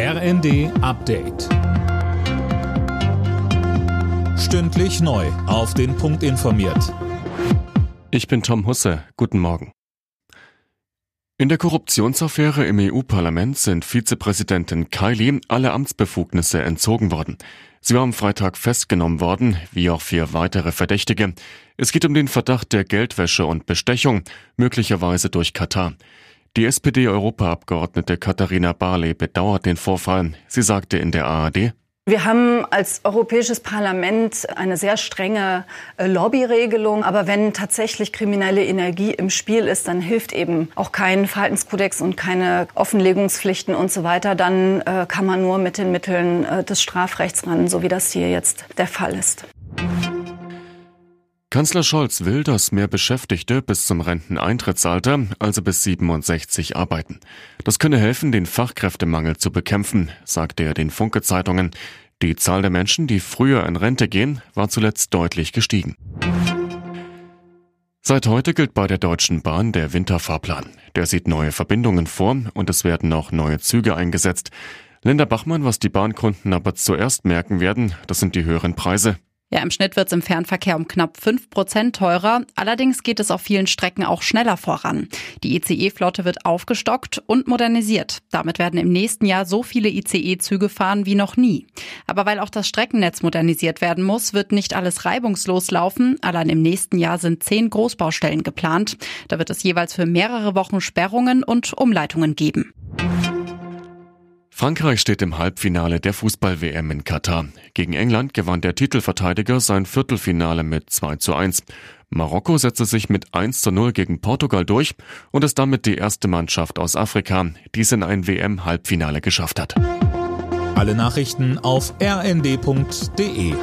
RND Update. Stündlich neu. Auf den Punkt informiert. Ich bin Tom Husse. Guten Morgen. In der Korruptionsaffäre im EU-Parlament sind Vizepräsidentin Kylie alle Amtsbefugnisse entzogen worden. Sie war am Freitag festgenommen worden, wie auch vier weitere Verdächtige. Es geht um den Verdacht der Geldwäsche und Bestechung, möglicherweise durch Katar. Die SPD-Europaabgeordnete Katharina Barley bedauert den Vorfall. Sie sagte in der ARD, wir haben als Europäisches Parlament eine sehr strenge äh, Lobbyregelung. Aber wenn tatsächlich kriminelle Energie im Spiel ist, dann hilft eben auch kein Verhaltenskodex und keine Offenlegungspflichten und so weiter. Dann äh, kann man nur mit den Mitteln äh, des Strafrechts ran, so wie das hier jetzt der Fall ist. Kanzler Scholz will, dass mehr Beschäftigte bis zum Renteneintrittsalter, also bis 67, arbeiten. Das könne helfen, den Fachkräftemangel zu bekämpfen, sagte er den Funke-Zeitungen. Die Zahl der Menschen, die früher in Rente gehen, war zuletzt deutlich gestiegen. Seit heute gilt bei der Deutschen Bahn der Winterfahrplan. Der sieht neue Verbindungen vor und es werden auch neue Züge eingesetzt. Linda Bachmann, was die Bahnkunden aber zuerst merken werden, das sind die höheren Preise. Ja, im Schnitt wird es im Fernverkehr um knapp 5 Prozent teurer. Allerdings geht es auf vielen Strecken auch schneller voran. Die ICE-Flotte wird aufgestockt und modernisiert. Damit werden im nächsten Jahr so viele ICE-Züge fahren wie noch nie. Aber weil auch das Streckennetz modernisiert werden muss, wird nicht alles reibungslos laufen. Allein im nächsten Jahr sind zehn Großbaustellen geplant. Da wird es jeweils für mehrere Wochen Sperrungen und Umleitungen geben. Frankreich steht im Halbfinale der Fußball-WM in Katar. Gegen England gewann der Titelverteidiger sein Viertelfinale mit 2 zu 1. Marokko setzte sich mit 1 zu 0 gegen Portugal durch und ist damit die erste Mannschaft aus Afrika, die es in ein WM-Halbfinale geschafft hat. Alle Nachrichten auf rnd.de